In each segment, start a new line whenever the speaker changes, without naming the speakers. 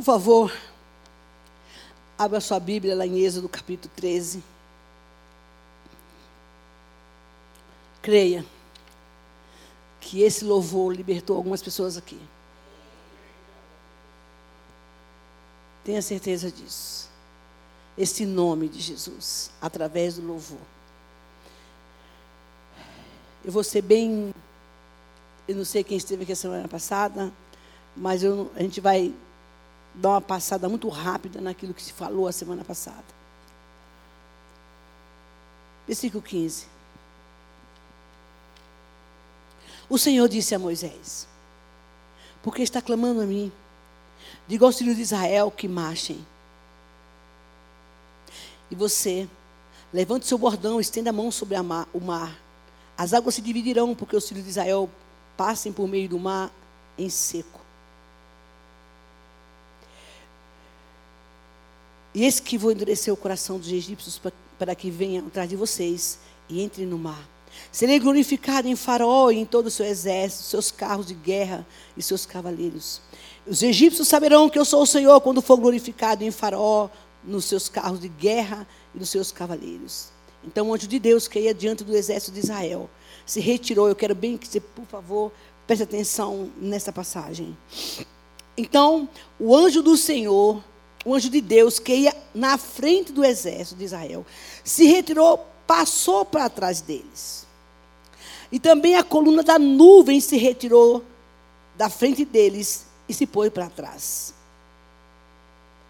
Por favor, abra sua Bíblia lá em Êxodo capítulo 13. Creia que esse louvor libertou algumas pessoas aqui. Tenha certeza disso. Esse nome de Jesus, através do louvor. Eu vou ser bem. Eu não sei quem esteve aqui a semana passada, mas eu, a gente vai dar uma passada muito rápida naquilo que se falou a semana passada. Versículo 15. O Senhor disse a Moisés: Porque está clamando a mim, diga aos filhos de Israel que marchem. E você, levante seu bordão, estenda a mão sobre mar, o mar. As águas se dividirão, porque os filhos de Israel passem por meio do mar em seco. E eis que vou endurecer o coração dos egípcios para, que venham atrás de vocês e entrem no mar. Serei glorificado em Faraó e em todo o seu exército, seus carros de guerra e seus cavaleiros. Os egípcios saberão que eu sou o Senhor quando for glorificado em Faraó, nos seus carros de guerra e nos seus cavaleiros. Então o anjo de Deus que ia diante do exército de Israel se retirou. Eu quero bem que você, por favor, preste atenção nessa passagem. Então, o anjo do Senhor o anjo de Deus que ia na frente do exército de Israel, se retirou, passou para trás deles. E também a coluna da nuvem se retirou da frente deles e se pôs para trás.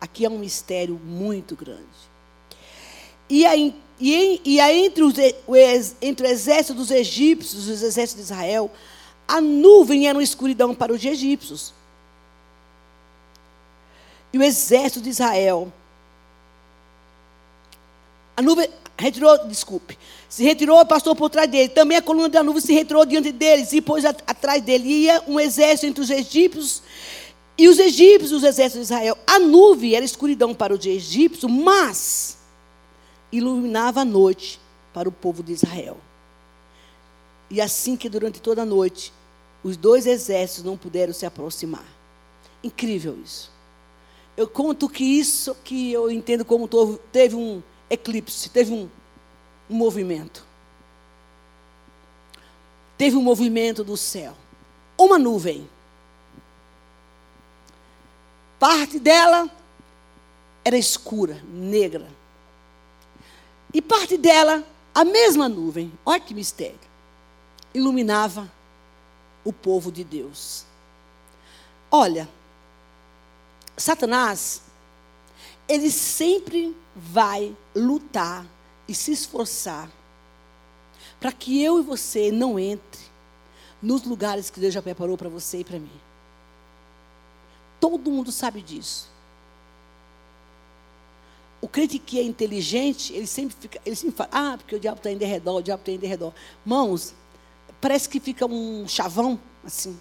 Aqui é um mistério muito grande. E, aí, e, e entre, os, entre o exército dos egípcios e os exércitos de Israel, a nuvem era uma escuridão para os egípcios e o exército de Israel. A nuvem retirou, desculpe, se retirou e passou por trás dele. Também a coluna da nuvem se retirou diante deles e pôs atrás dele. Ia um exército entre os egípcios e os egípcios, os exércitos de Israel. A nuvem era escuridão para os egípcios, mas iluminava a noite para o povo de Israel. E assim que durante toda a noite, os dois exércitos não puderam se aproximar. Incrível isso. Eu conto que isso que eu entendo como teve um eclipse, teve um, um movimento. Teve um movimento do céu. Uma nuvem. Parte dela era escura, negra. E parte dela, a mesma nuvem, olha que mistério, iluminava o povo de Deus. Olha, Satanás, ele sempre vai lutar e se esforçar para que eu e você não entre nos lugares que Deus já preparou para você e para mim. Todo mundo sabe disso. O crente que é inteligente, ele sempre fica, ele sempre fala, ah, porque o diabo está em derredor, o diabo está em derredor. Mãos, parece que fica um chavão, assim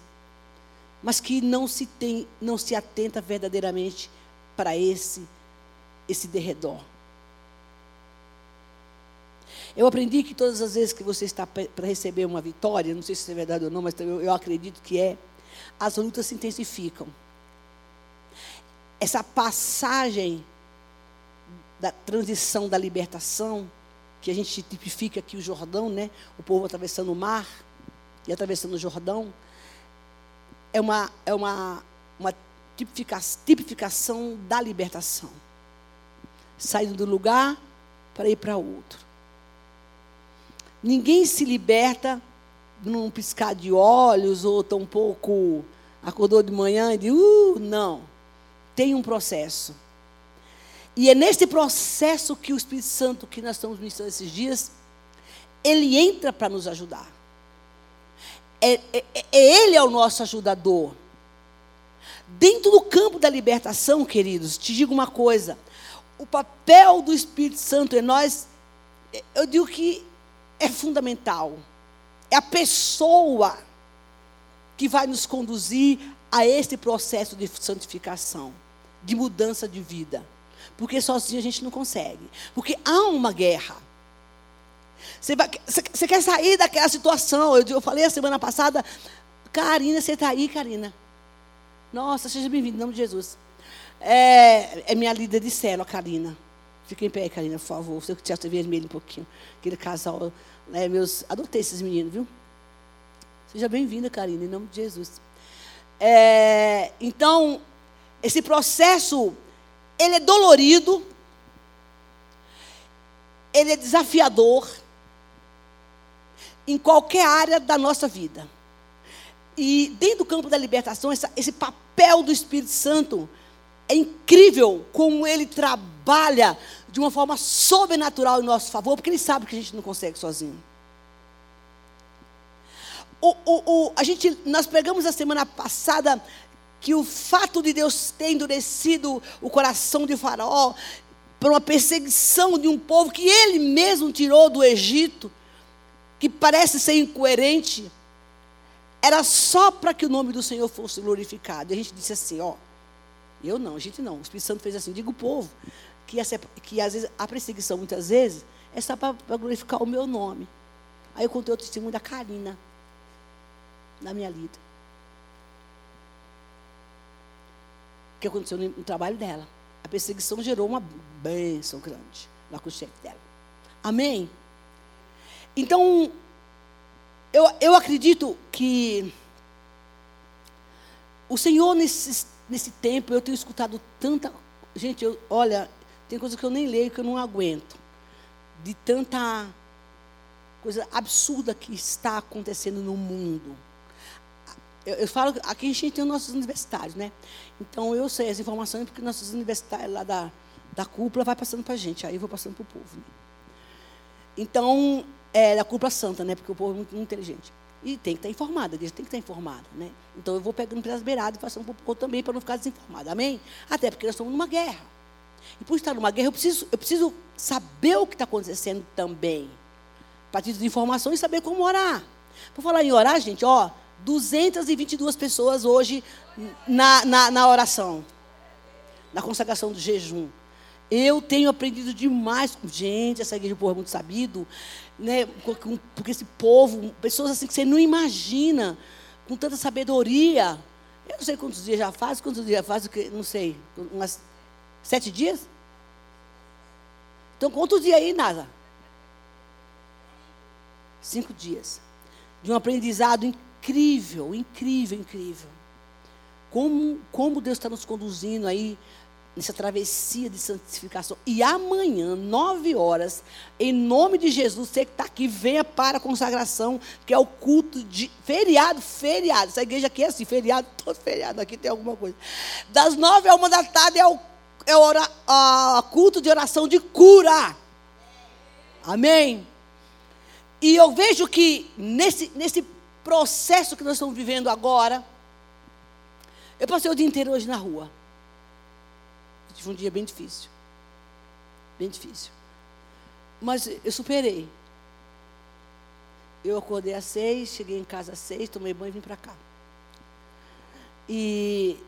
mas que não se tem, não se atenta verdadeiramente para esse esse derredor. Eu aprendi que todas as vezes que você está para receber uma vitória, não sei se é verdade ou não, mas eu, eu acredito que é, as lutas se intensificam. Essa passagem da transição da libertação, que a gente tipifica aqui o Jordão, né? O povo atravessando o mar e atravessando o Jordão, é uma, é uma, uma tipificação da libertação. Saindo do lugar para ir para outro. Ninguém se liberta num piscar de olhos ou tão pouco acordou de manhã e diz, uh, não. Tem um processo. E é nesse processo que o Espírito Santo, que nós estamos ministrando esses dias, ele entra para nos ajudar. É, é, é, ele é o nosso ajudador. Dentro do campo da libertação, queridos, te digo uma coisa: o papel do Espírito Santo em nós, eu digo que é fundamental. É a pessoa que vai nos conduzir a este processo de santificação, de mudança de vida. Porque sozinho a gente não consegue. Porque há uma guerra. Você, vai, você, você quer sair daquela situação. Eu, eu falei a semana passada, Karina, você está aí, Karina. Nossa, seja bem-vinda, em nome de Jesus. É, é minha líder de célula, Karina. Fica em pé, Karina, por favor. Seu teatro vermelho um pouquinho. Aquele casal, né, meus. Adotei esses meninos, viu? Seja bem-vinda, Karina, em nome de Jesus. É, então, esse processo, ele é dolorido, ele é desafiador em qualquer área da nossa vida. E dentro do campo da libertação, essa, esse papel do Espírito Santo é incrível como ele trabalha de uma forma sobrenatural em nosso favor, porque ele sabe que a gente não consegue sozinho. O, o, o, a gente, nós pregamos a semana passada que o fato de Deus ter endurecido o coração de Faraó por uma perseguição de um povo que ele mesmo tirou do Egito, que parece ser incoerente, era só para que o nome do Senhor fosse glorificado. E a gente disse assim, ó, eu não, a gente não. O Espírito Santo fez assim, diga o povo, que, essa, que às vezes a perseguição, muitas vezes, é só para glorificar o meu nome. Aí eu contei o testemunho da Karina, da minha lida. O que aconteceu no, no trabalho dela. A perseguição gerou uma bênção grande lá com o chefe dela. Amém? Então, eu, eu acredito que o Senhor, nesse, nesse tempo, eu tenho escutado tanta. Gente, eu, olha, tem coisa que eu nem leio que eu não aguento. De tanta coisa absurda que está acontecendo no mundo. Eu, eu, falo, aqui a gente tem os nossos universitários, né? Então eu sei as informações porque nossos universitários lá da, da cúpula vai passando para a gente, aí eu vou passando para o povo. Né? Então, é da cúpula santa, né? Porque o povo é muito, muito inteligente. E tem que estar informado, a igreja tem que estar informada, né? Então eu vou pegando pelas beiradas e passando para o povo também para não ficar desinformado. Amém? Até porque nós estamos numa guerra. E por estar numa guerra, eu preciso, eu preciso saber o que está acontecendo também. A partir de informações e saber como orar. Por falar em orar, gente, ó, 222 pessoas hoje na, na, na oração, na consagração do jejum. Eu tenho aprendido demais com gente, essa igreja de povo é muito sabido, né? Porque esse povo, pessoas assim que você não imagina, com tanta sabedoria. Eu não sei quantos dias já faz, quantos dias já faz, não sei, umas sete dias? Então, quantos dias aí, Nasa? Cinco dias. De um aprendizado incrível, incrível, incrível. Como, como Deus está nos conduzindo aí nessa travessia de santificação. E amanhã, nove horas, em nome de Jesus, você que está aqui, venha para a consagração, que é o culto de feriado, feriado. Essa igreja aqui é assim, feriado, todo feriado, aqui tem alguma coisa. Das nove a uma da tarde é o, é ora, a, culto de oração de cura. Amém? E eu vejo que nesse, nesse processo que nós estamos vivendo agora, eu passei o dia inteiro hoje na rua. Tive um dia bem difícil. Bem difícil. Mas eu superei. Eu acordei às seis, cheguei em casa às seis, tomei banho e vim para cá. E,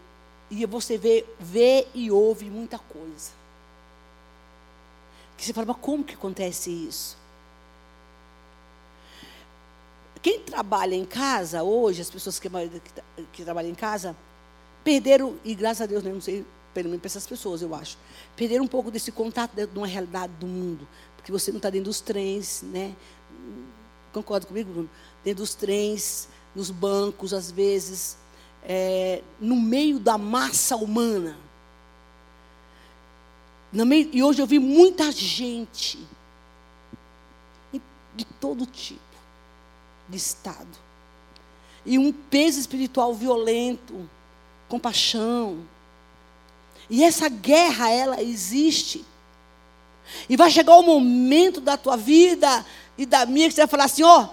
e você vê, vê e ouve muita coisa. Que você fala, mas como que acontece isso? Quem trabalha em casa hoje, as pessoas que, que, que trabalham em casa, perderam, e graças a Deus, né, não sei pelo menos para essas pessoas, eu acho. Perder um pouco desse contato de uma realidade do mundo. Porque você não está dentro dos trens, né? Concorda comigo, Bruno? Dentro dos trens, nos bancos, às vezes, é, no meio da massa humana. Meio, e hoje eu vi muita gente de todo tipo de estado. E um peso espiritual violento, compaixão, e essa guerra, ela existe. E vai chegar o momento da tua vida e da minha que você vai falar assim: ó, oh,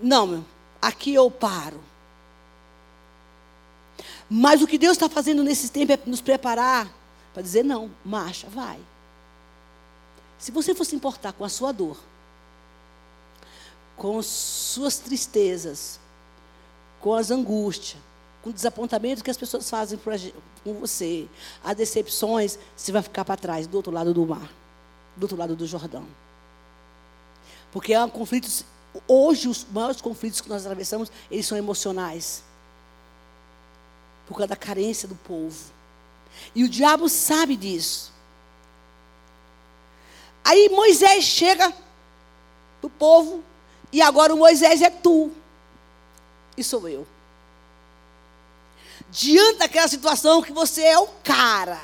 não, meu, aqui eu paro. Mas o que Deus está fazendo nesse tempo é nos preparar para dizer: não, marcha, vai. Se você fosse importar com a sua dor, com suas tristezas, com as angústias, com desapontamentos que as pessoas fazem com você, as decepções, você vai ficar para trás, do outro lado do mar, do outro lado do Jordão. Porque há conflitos, hoje os maiores conflitos que nós atravessamos, eles são emocionais. Por causa da carência do povo. E o diabo sabe disso. Aí Moisés chega para o povo, e agora o Moisés é tu. E sou eu. Diante daquela situação que você é o cara.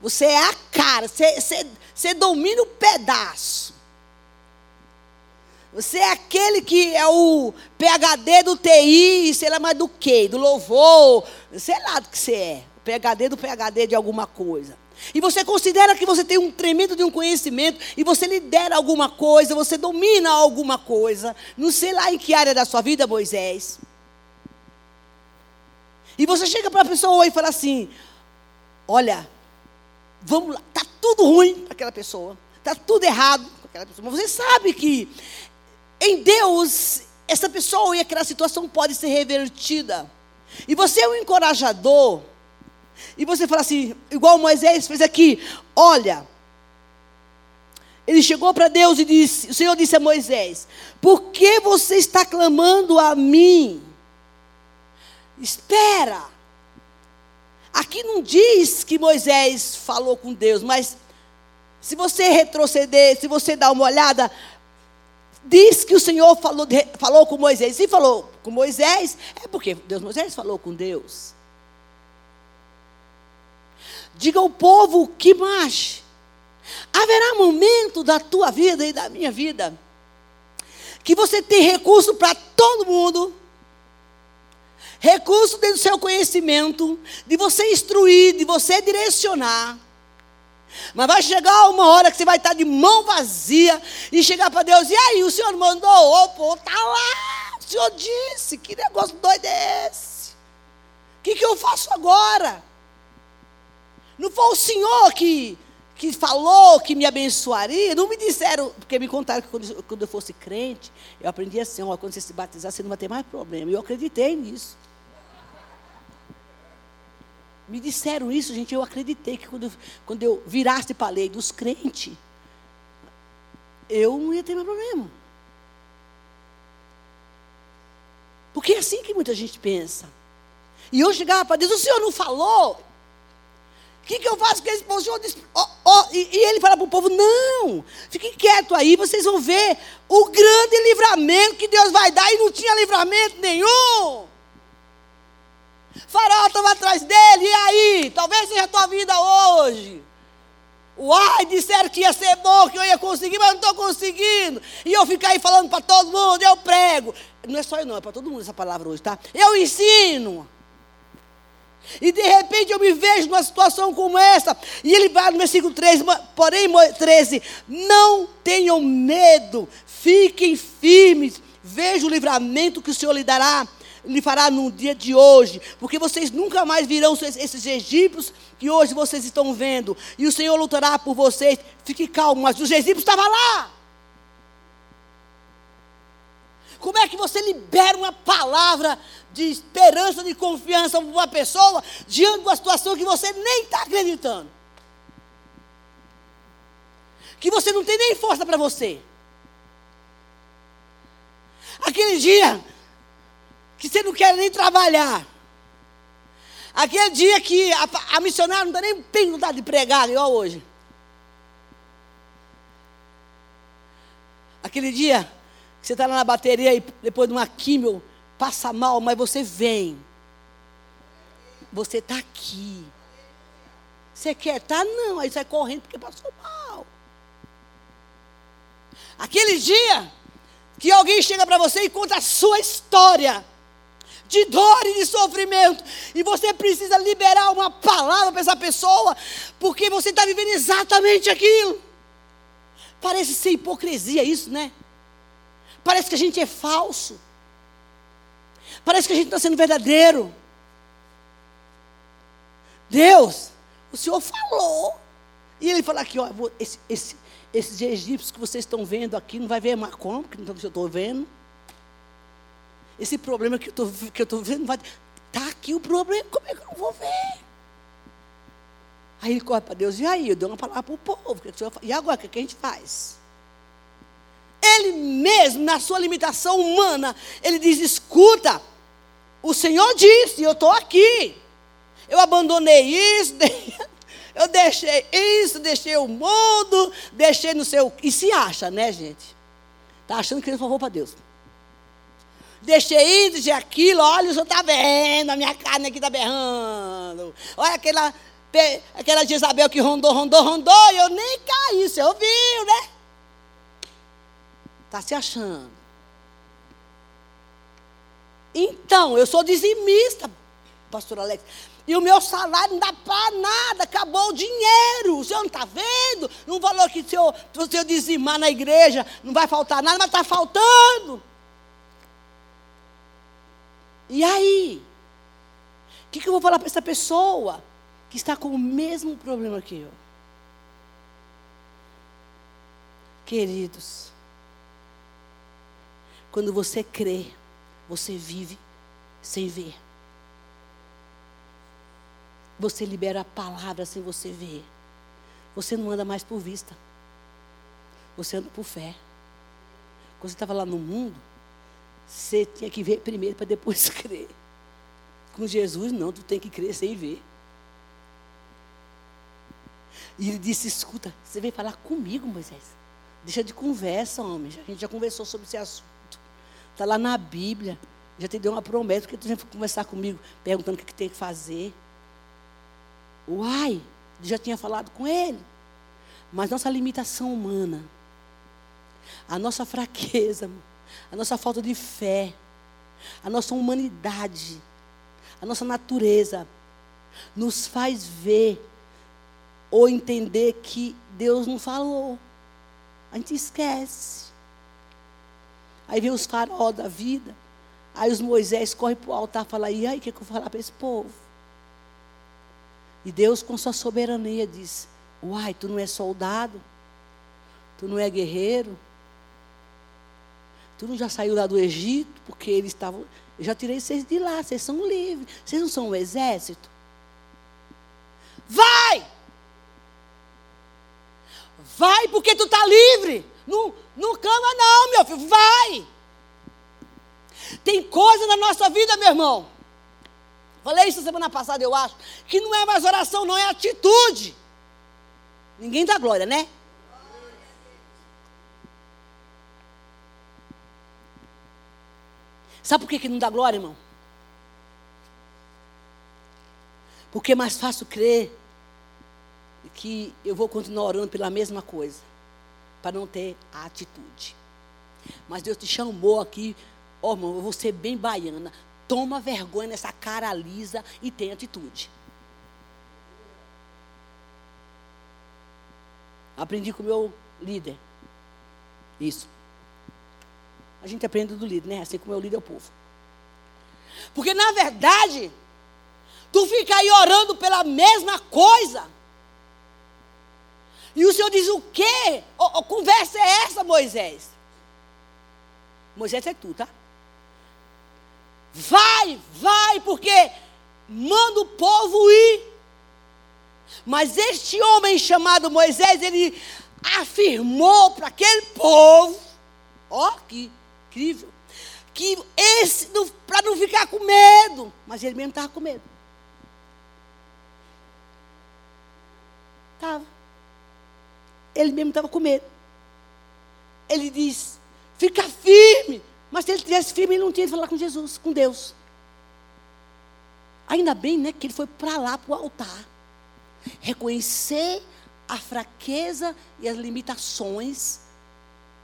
Você é a cara. Você, você, você domina o pedaço. Você é aquele que é o PHD do TI, sei lá mais do que, do louvor, sei lá do que você é. O PHD do PHD de alguma coisa. E você considera que você tem um tremendo de um conhecimento, e você lidera alguma coisa, você domina alguma coisa, não sei lá em que área da sua vida, Moisés. E você chega para a pessoa e fala assim: Olha, vamos lá, está tudo ruim para aquela pessoa, está tudo errado com aquela pessoa. Mas você sabe que em Deus, essa pessoa e aquela situação pode ser revertida. E você é um encorajador. E você fala assim, igual Moisés fez aqui: olha, ele chegou para Deus e disse: O Senhor disse a Moisés: Por que você está clamando a mim? Espera. Aqui não diz que Moisés falou com Deus, mas se você retroceder, se você dar uma olhada, diz que o Senhor falou, falou com Moisés. E falou com Moisés, é porque Deus Moisés falou com Deus. Diga ao povo que mais. Haverá momento da tua vida e da minha vida que você tem recurso para todo mundo, recurso dentro do seu conhecimento, de você instruir, de você direcionar. Mas vai chegar uma hora que você vai estar de mão vazia e chegar para Deus, e aí, o Senhor mandou, pô, está lá, o Senhor disse, que negócio doido é esse? O que, que eu faço agora? Não foi o Senhor que, que falou que me abençoaria? Não me disseram, porque me contaram que quando, quando eu fosse crente, eu aprendi assim, ó, quando você se batizar, você não vai ter mais problema. Eu acreditei nisso. Me disseram isso, gente, eu acreditei que quando, quando eu virasse para a lei dos crentes, eu não ia ter mais problema. Porque é assim que muita gente pensa. E eu chegava para Deus, o Senhor não falou? O que, que eu faço com esse povo? Senhor disse, oh, oh, e, e ele fala para o povo, não, fiquem quieto aí, vocês vão ver o grande livramento que Deus vai dar, e não tinha livramento nenhum. Faraó estava atrás dele, e aí? Talvez seja a tua vida hoje. Uai, disseram que ia ser bom, que eu ia conseguir, mas não estou conseguindo. E eu ficar aí falando para todo mundo, eu prego. Não é só eu não, é para todo mundo essa palavra hoje, tá? Eu ensino. E de repente eu me vejo numa situação como essa. E ele vai no versículo 13, porém 13, não tenham medo, fiquem firmes, veja o livramento que o Senhor lhe dará lhe fará no dia de hoje, porque vocês nunca mais virão esses egípcios que hoje vocês estão vendo, e o Senhor lutará por vocês. Fique calmo, mas os egípcios estavam lá. Como é que você libera uma palavra de esperança, de confiança para uma pessoa diante de uma situação que você nem está acreditando? Que você não tem nem força para você. Aquele dia, que você não quer nem trabalhar. Aquele dia que a, a missionária não dá nem tem vontade de pregar, igual hoje. Aquele dia que você está lá na bateria e depois de uma químio passa mal, mas você vem. Você está aqui. Você quer estar? Tá? Não, aí sai correndo porque passou mal. Aquele dia que alguém chega para você e conta a sua história de dor e de sofrimento. E você precisa liberar uma palavra para essa pessoa, porque você está vivendo exatamente aquilo. Parece ser hipocrisia isso, né? Parece que a gente é falso. Parece que a gente está sendo verdadeiro. Deus, o Senhor falou. E ele fala aqui, ó, esse, esse, esses egípcios que vocês estão vendo aqui, não vai ver como, que eu estou vendo. Esse problema que eu estou vendo, vai. Está aqui o problema, como é que eu não vou ver? Aí ele corre para Deus, e aí? Eu dei uma palavra para o povo. Senhor, e agora, o que, que a gente faz? Ele mesmo, na sua limitação humana, ele diz: escuta, o Senhor disse, eu estou aqui. eu abandonei isso, eu deixei isso, deixei o mundo, deixei no seu. E se acha, né, gente? Está achando que ele favor para Deus. Deixei isso, deixei aquilo, olha, o senhor está vendo, a minha carne aqui está berrando. Olha aquela, aquela Jezabel que rondou, rondou, rondou, e eu nem caí, você ouviu, né? Está se achando. Então, eu sou dizimista, pastor Alex. E o meu salário não dá para nada, acabou o dinheiro. O senhor não está vendo? Não falou que se eu, se eu dizimar na igreja não vai faltar nada, mas está faltando. E aí? O que, que eu vou falar para essa pessoa que está com o mesmo problema que eu? Queridos, quando você crê, você vive sem ver. Você libera a palavra sem você ver. Você não anda mais por vista. Você anda por fé. Quando você estava lá no mundo, você tinha que ver primeiro para depois crer. Com Jesus, não, tu tem que crer sem ver. E ele disse: Escuta, você veio falar comigo, Moisés. Deixa de conversa, homem. A gente já conversou sobre esse assunto. Está lá na Bíblia. Já te deu uma promessa, porque tu já foi conversar comigo, perguntando o que, que tem que fazer. Uai, já tinha falado com ele. Mas nossa limitação humana, a nossa fraqueza, a nossa falta de fé, a nossa humanidade, a nossa natureza, nos faz ver ou entender que Deus não falou. A gente esquece. Aí vem os farol da vida. Aí os Moisés correm para o altar e falam, e aí, o que, que eu vou falar para esse povo? E Deus, com sua soberania, diz: Uai, tu não é soldado? Tu não é guerreiro? Tu não já saiu lá do Egito? Porque eles estavam. Eu já tirei vocês de lá, vocês são livres. Vocês não são um exército? Vai! Vai porque tu está livre. Não, não cama, não, meu filho. Vai! Tem coisa na nossa vida, meu irmão. Falei isso semana passada, eu acho. Que não é mais oração, não é atitude. Ninguém dá glória, né? Sabe por que, que não dá glória, irmão? Porque é mais fácil crer que eu vou continuar orando pela mesma coisa, para não ter a atitude. Mas Deus te chamou aqui, ó oh, irmão, eu vou ser bem baiana. Toma vergonha nessa cara lisa e tem atitude. Aprendi com o meu líder. Isso. A gente aprende do líder, né? Assim como é o líder é o povo. Porque na verdade, tu fica aí orando pela mesma coisa. E o Senhor diz: o quê? Oh, oh, conversa é essa, Moisés? Moisés é tu, tá? Vai, vai, porque manda o povo ir. Mas este homem chamado Moisés, ele afirmou para aquele povo, ó, que incrível, que esse, para não ficar com medo, mas ele mesmo estava com medo. Estava. Ele mesmo estava com medo. Ele diz: fica firme. Mas se ele tivesse firme, ele não tinha de falar com Jesus, com Deus. Ainda bem, né, que ele foi para lá, para o altar. Reconhecer a fraqueza e as limitações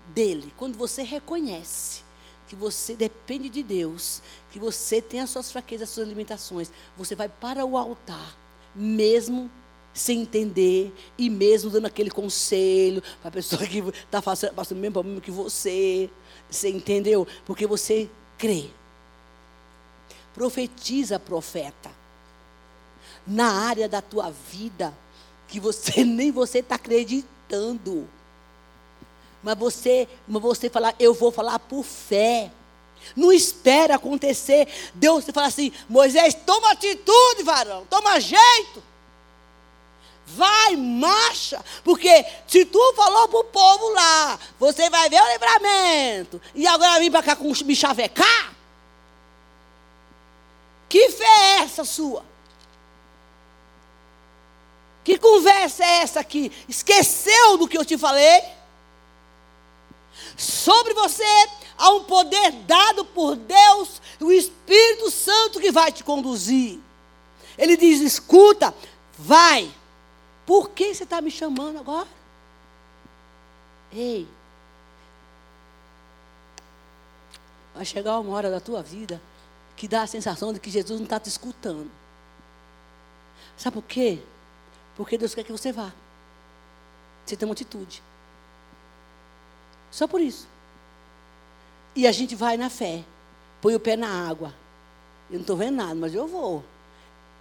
dele. Quando você reconhece que você depende de Deus, que você tem as suas fraquezas, as suas limitações, você vai para o altar, mesmo sem entender e mesmo dando aquele conselho para a pessoa que está passando, o mesmo problema que você. Você entendeu? Porque você crê. Profetiza, profeta. Na área da tua vida que você nem você está acreditando. Mas você, mas você falar, eu vou falar por fé. Não espera acontecer. Deus fala assim, Moisés, toma atitude, varão, toma jeito. Vai, marcha, porque se tu falou para o povo lá, você vai ver o livramento, e agora vem para cá com me chavecar? Que fé é essa sua? Que conversa é essa aqui? Esqueceu do que eu te falei? Sobre você há um poder dado por Deus, o Espírito Santo que vai te conduzir. Ele diz: escuta, vai. Por que você está me chamando agora? Ei, vai chegar uma hora da tua vida que dá a sensação de que Jesus não está te escutando. Sabe por quê? Porque Deus quer que você vá. Você tem uma atitude. Só por isso. E a gente vai na fé. Põe o pé na água. Eu não estou vendo nada, mas eu vou.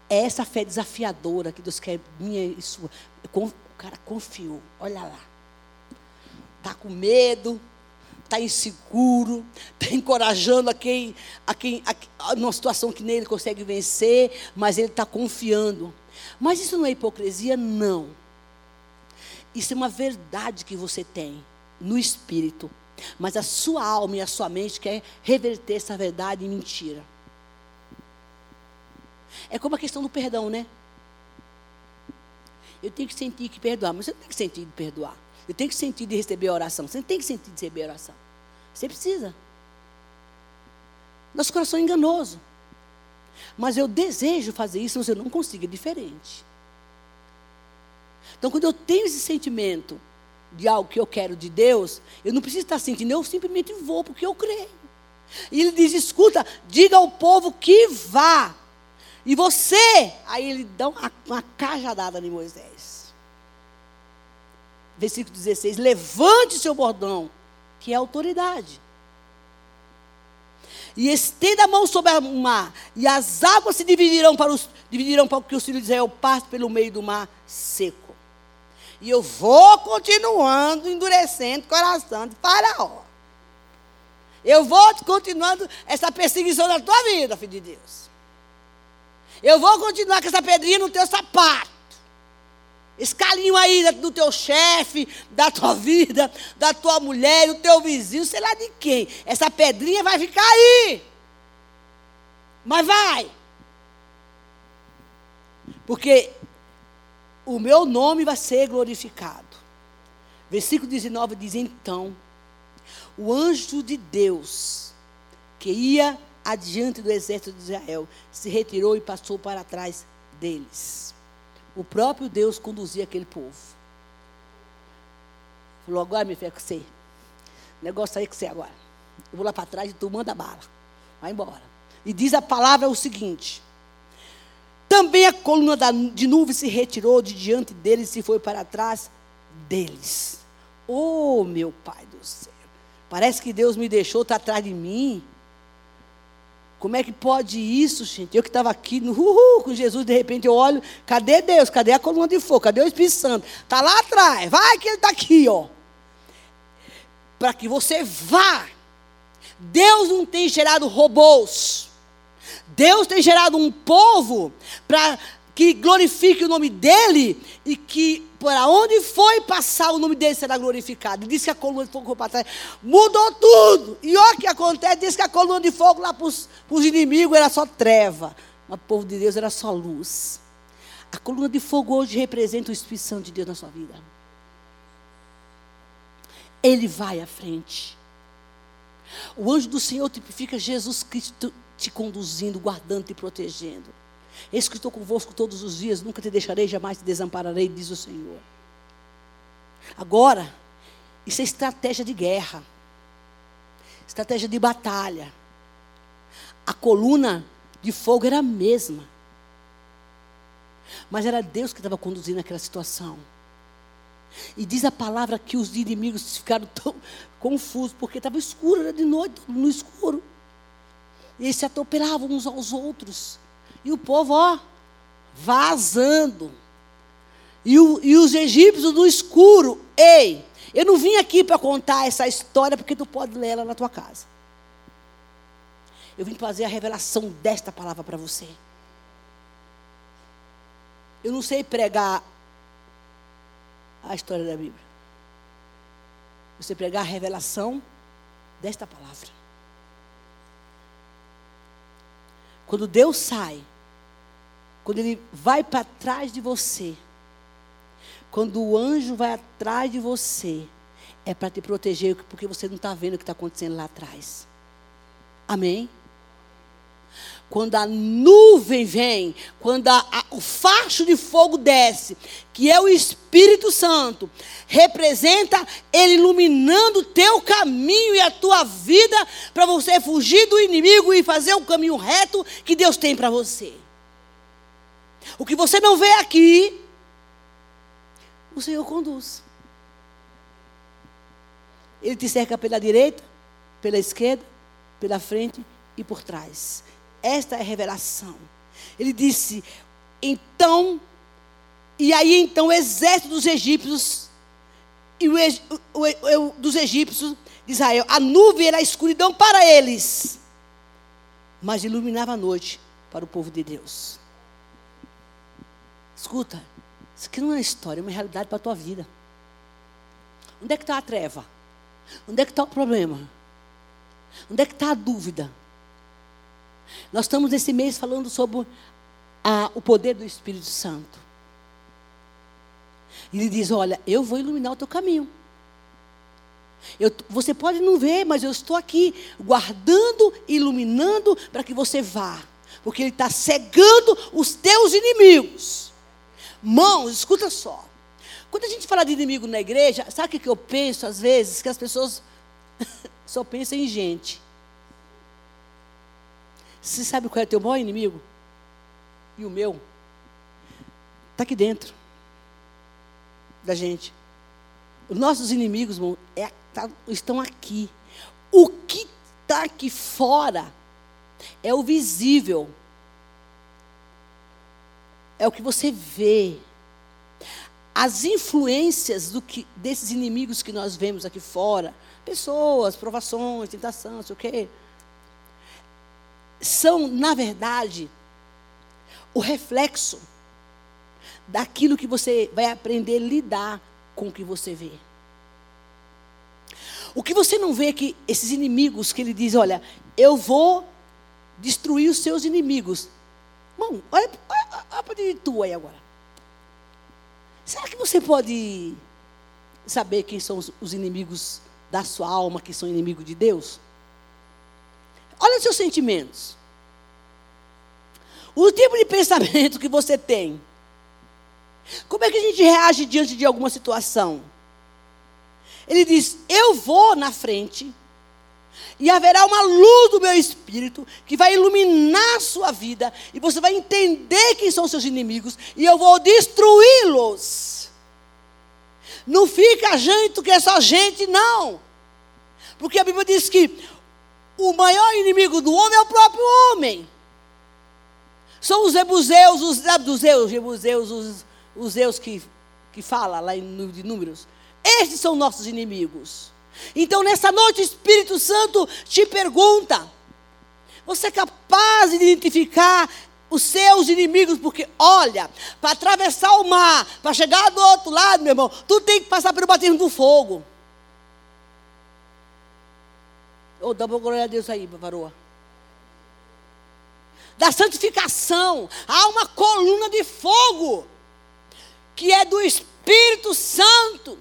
É essa fé desafiadora que Deus quer, minha e sua. O cara confiou. Olha lá. Está com medo, está inseguro, está encorajando a quem, a quem, a, numa situação que nele consegue vencer, mas ele está confiando. Mas isso não é hipocrisia? Não. Isso é uma verdade que você tem no espírito. Mas a sua alma e a sua mente quer reverter essa verdade em mentira. É como a questão do perdão, né? Eu tenho que sentir que perdoar, mas você não tem que sentir de perdoar. Eu tenho que sentir de receber a oração. Você não tem que sentir de receber a oração. Você precisa. Nosso coração é enganoso. Mas eu desejo fazer isso, mas eu não consigo, é diferente. Então, quando eu tenho esse sentimento de algo que eu quero de Deus, eu não preciso estar sentindo, eu simplesmente vou porque eu creio. E ele diz: escuta, diga ao povo que vá. E você, aí ele dá uma, uma cajadada em Moisés. Versículo 16: levante seu bordão, que é autoridade e estenda a mão sobre o mar, e as águas se dividirão para, os, dividirão para que os filhos de Israel passem pelo meio do mar seco. E eu vou continuando endurecendo o coração de Faraó. Eu vou continuando essa perseguição da tua vida, filho de Deus. Eu vou continuar com essa pedrinha no teu sapato. Esse aí do teu chefe, da tua vida, da tua mulher, do teu vizinho, sei lá de quem. Essa pedrinha vai ficar aí. Mas vai. Porque o meu nome vai ser glorificado. Versículo 19 diz: Então, o anjo de Deus, que ia adiante do exército de Israel, se retirou e passou para trás deles. O próprio Deus conduzia aquele povo. Falou, agora, meu filho, é com você. negócio aí é com você agora. Eu vou lá para trás e tu manda bala. Vai embora. E diz a palavra o seguinte: Também a coluna de nuvem se retirou de diante deles e foi para trás deles. Oh, meu Pai do céu. Parece que Deus me deixou estar atrás de mim. Como é que pode isso, gente? Eu que estava aqui no uhul, com Jesus, de repente eu olho, cadê Deus? Cadê a coluna de fogo? Cadê o Espírito Santo? Está lá atrás, vai que ele está aqui, ó. Para que você vá. Deus não tem gerado robôs. Deus tem gerado um povo para que glorifique o nome dele e que para onde foi passar o nome dele será glorificado. Disse que a coluna de fogo foi para trás. Mudou tudo. E olha o que acontece: diz que a coluna de fogo lá para os inimigos era só treva. Mas o povo de Deus era só luz. A coluna de fogo hoje representa o Espírito Santo de Deus na sua vida. Ele vai à frente. O anjo do Senhor tipifica Jesus Cristo te conduzindo, guardando, te protegendo. Eis que estou convosco todos os dias, nunca te deixarei, jamais te desampararei, diz o Senhor. Agora, isso é estratégia de guerra, estratégia de batalha. A coluna de fogo era a mesma, mas era Deus que estava conduzindo aquela situação. E diz a palavra que os inimigos ficaram tão confusos, porque estava escuro, era de noite, no escuro. E eles se atropelavam uns aos outros. E o povo, ó, vazando. E, o, e os egípcios no escuro. Ei, eu não vim aqui para contar essa história porque tu pode ler ela na tua casa. Eu vim trazer a revelação desta palavra para você. Eu não sei pregar a história da Bíblia. Eu sei pregar a revelação desta palavra. Quando Deus sai quando ele vai para trás de você, Quando o anjo vai atrás de você, é para te proteger, porque você não está vendo o que está acontecendo lá atrás. Amém? Quando a nuvem vem, quando a, a, o facho de fogo desce, que é o Espírito Santo, representa ele iluminando o teu caminho e a tua vida para você fugir do inimigo e fazer o caminho reto que Deus tem para você. O que você não vê aqui, o Senhor conduz. Ele te cerca pela direita, pela esquerda, pela frente e por trás. Esta é a revelação. Ele disse: então, e aí então o exército dos egípcios, e o, o, o, dos egípcios de Israel, a nuvem era a escuridão para eles, mas iluminava a noite para o povo de Deus. Escuta, isso aqui não é história, é uma realidade para a tua vida. Onde é que está a treva? Onde é que está o problema? Onde é que está a dúvida? Nós estamos esse mês falando sobre a, o poder do Espírito Santo. Ele diz: Olha, eu vou iluminar o teu caminho. Eu, você pode não ver, mas eu estou aqui guardando, iluminando para que você vá. Porque Ele está cegando os teus inimigos. Mãos, escuta só. Quando a gente fala de inimigo na igreja, sabe o que eu penso às vezes? Que as pessoas só pensam em gente. Você sabe qual é o teu maior inimigo? E o meu? Está aqui dentro da gente. Os nossos inimigos irmão, é, tá, estão aqui. O que está aqui fora é o visível. É o que você vê. As influências do que, desses inimigos que nós vemos aqui fora, pessoas, provações, tentação, não sei o quê são, na verdade, o reflexo daquilo que você vai aprender a lidar com o que você vê. O que você não vê é que esses inimigos que ele diz, olha, eu vou destruir os seus inimigos. Bom, olha, olha, olha para tu aí agora. Será que você pode saber quem são os, os inimigos da sua alma, que são inimigos de Deus? Olha os seus sentimentos. O tipo de pensamento que você tem. Como é que a gente reage diante de alguma situação? Ele diz: Eu vou na frente, e haverá uma luz do meu espírito que vai iluminar a sua vida, e você vai entender quem são seus inimigos, e eu vou destruí-los. Não fica gente que é só gente, não. Porque a Bíblia diz que o maior inimigo do homem é o próprio homem. São os ebuseus, os abduseus, jebuseus, os, os eus que, que fala lá em de números. Estes são nossos inimigos. Então, nessa noite, o Espírito Santo te pergunta: você é capaz de identificar os seus inimigos? Porque, olha, para atravessar o mar, para chegar do outro lado, meu irmão, tu tem que passar pelo batismo do fogo. Oh, dá uma glória a Deus aí, varoa. Da santificação. Há uma coluna de fogo. Que é do Espírito Santo.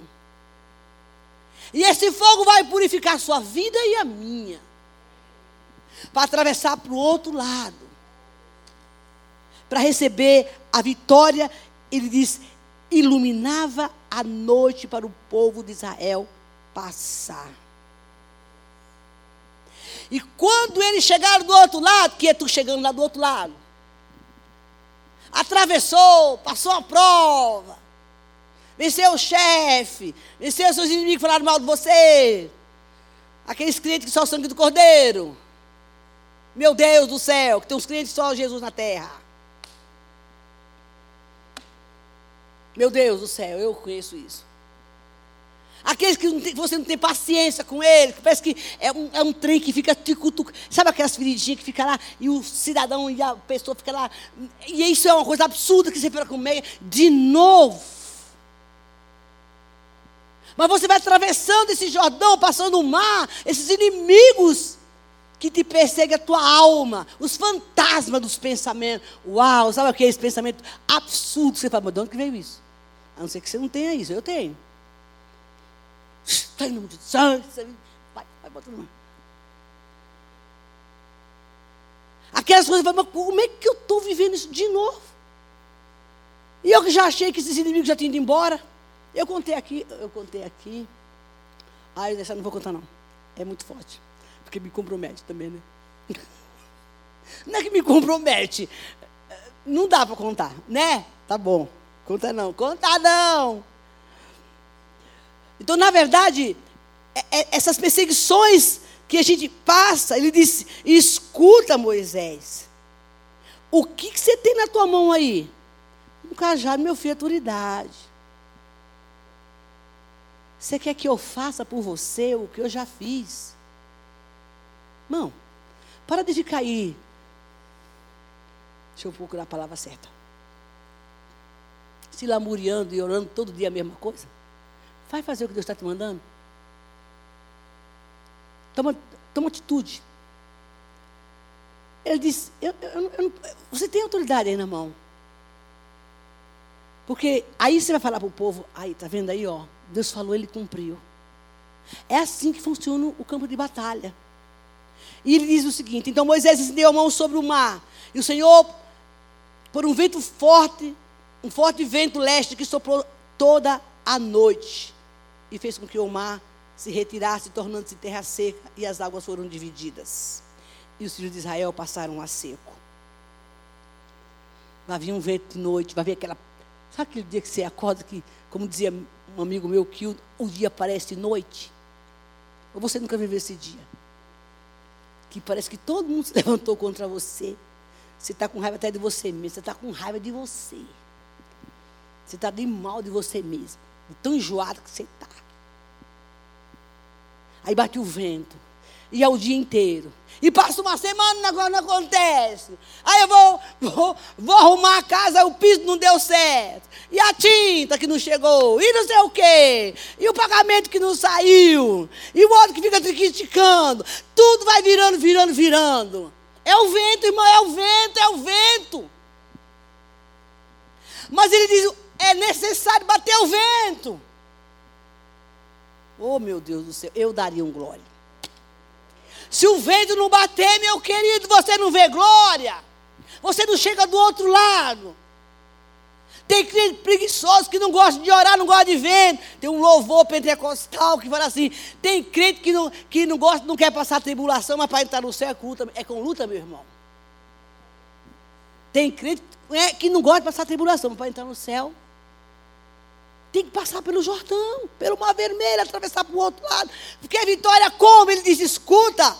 E esse fogo vai purificar a sua vida e a minha. Para atravessar para o outro lado. Para receber a vitória, ele diz: iluminava a noite para o povo de Israel passar. E quando eles chegaram do outro lado, que é tu chegando lá do outro lado, atravessou, passou a prova, venceu o chefe, venceu seus inimigos que falaram mal de você, aqueles clientes que só o sangue do cordeiro. Meu Deus do céu, que tem uns clientes só Jesus na terra. Meu Deus do céu, eu conheço isso. Aqueles que você não tem paciência com ele, que parece que é um, é um trem que fica ticutuco. Sabe aquelas feridinhas que fica lá e o cidadão e a pessoa fica lá. E isso é uma coisa absurda que você fica com meio. De novo. Mas você vai atravessando esse Jordão, passando o mar, esses inimigos que te perseguem a tua alma, os fantasmas dos pensamentos. Uau, sabe aquele pensamento absurdo? Você fala, mas de onde que veio isso? A não ser que você não tenha isso, eu tenho. Está em nome de Deus. Vai, vai botando mão. Aquelas coisas, mas como é que eu estou vivendo isso de novo? E eu que já achei que esses inimigos já tinham ido embora. Eu contei aqui, eu contei aqui. Ai, essa não vou contar não. É muito forte. Porque me compromete também, né? Não é que me compromete. Não dá para contar, né? Tá bom. Conta não. Conta não. Então, na verdade, é, é, essas perseguições que a gente passa, ele disse: escuta, Moisés. O que, que você tem na tua mão aí? Um cajado, meu filho, autoridade. Você quer que eu faça por você o que eu já fiz? Não. Para de cair. Deixa eu procurar a palavra certa. Se lamuriando e orando todo dia a mesma coisa. Vai fazer o que Deus está te mandando. Toma, toma atitude. Ele disse: eu, eu, eu, Você tem autoridade aí na mão. Porque aí você vai falar para o povo: Aí, tá vendo aí, ó. Deus falou, ele cumpriu. É assim que funciona o campo de batalha. E ele diz o seguinte: então Moisés estendeu a mão sobre o mar, e o Senhor, por um vento forte, um forte vento leste que soprou toda a noite, e fez com que o mar se retirasse, tornando-se terra seca, e as águas foram divididas. E os filhos de Israel passaram a seco. Vai vir um vento de noite, vai vir aquela. Sabe aquele dia que você acorda que, como dizia um amigo meu que o, o dia parece noite. Ou você nunca viveu esse dia? Que parece que todo mundo se levantou contra você. Você está com raiva até de você mesmo. Você está com raiva de você. Você está de mal de você mesmo. Tão enjoado que você está. Aí bate o vento e é o dia inteiro. E passa uma semana, negócio não acontece. Aí eu vou, vou, vou arrumar a casa, o piso não deu certo. E a tinta que não chegou, e não sei o quê. E o pagamento que não saiu. E o outro que fica criticando. Tudo vai virando, virando, virando. É o vento, irmão, é o vento, é o vento. Mas ele diz: é necessário bater o vento. Oh, meu Deus do céu, eu daria um glória. Se o vento não bater, meu querido, você não vê glória. Você não chega do outro lado. Tem crente preguiçoso que não gosta de orar, não gosta de vento. Tem um louvor pentecostal que fala assim. Tem crente que não, que não gosta, não quer passar tribulação, mas para entrar no céu é com luta, é com luta meu irmão. Tem crente é, que não gosta de passar tribulação, mas para entrar no céu tem que passar pelo Jordão, pelo Mar Vermelho, atravessar para o outro lado. Porque a vitória como? Ele diz, escuta.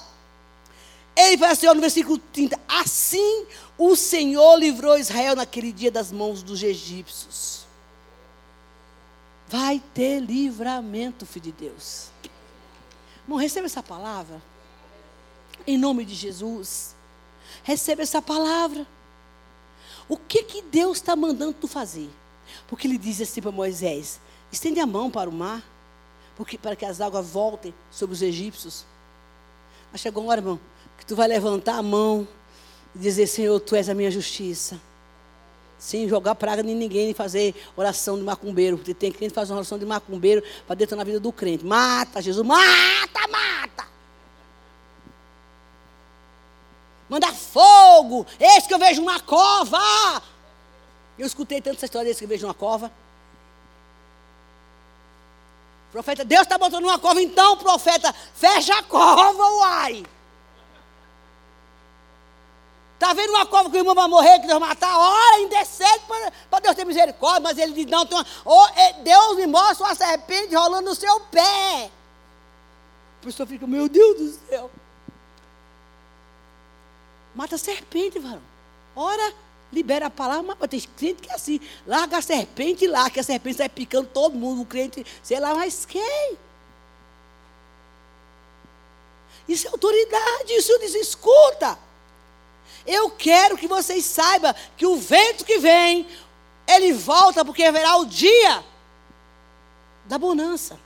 Ele fala assim, ó, no versículo 30, assim o Senhor livrou Israel naquele dia das mãos dos egípcios. Vai ter livramento, filho de Deus. Irmão, receba essa palavra. Em nome de Jesus. Receba essa palavra. O que que Deus está mandando tu fazer? Porque ele diz assim para Moisés: estende a mão para o mar, porque, para que as águas voltem sobre os egípcios. Mas chegou uma hora, irmão, que tu vai levantar a mão e dizer: Senhor, tu és a minha justiça. Sem jogar praga em ninguém, nem fazer oração de macumbeiro. Porque tem crente que faz uma oração de macumbeiro para dentro na vida do crente. Mata, Jesus, mata, mata. Manda fogo. Esse que eu vejo uma cova. Eu escutei tanto essa história desse que vejo uma cova. Profeta, Deus está botando uma cova, então, profeta, fecha a cova, uai. Está vendo uma cova que o irmão vai morrer, que Deus matar? Ora, indecente para Deus ter misericórdia. Mas ele diz: não, tem uma, oh, Deus me mostra uma serpente rolando no seu pé. A pessoa fica: meu Deus do céu. Mata serpente, varão. Ora, libera a palavra, mas tem crente que é assim, larga a serpente lá, que a serpente sai picando todo mundo, o crente, sei lá, mas quem? Isso é autoridade, isso diz, escuta. Eu quero que vocês saibam que o vento que vem, ele volta porque haverá o dia da bonança.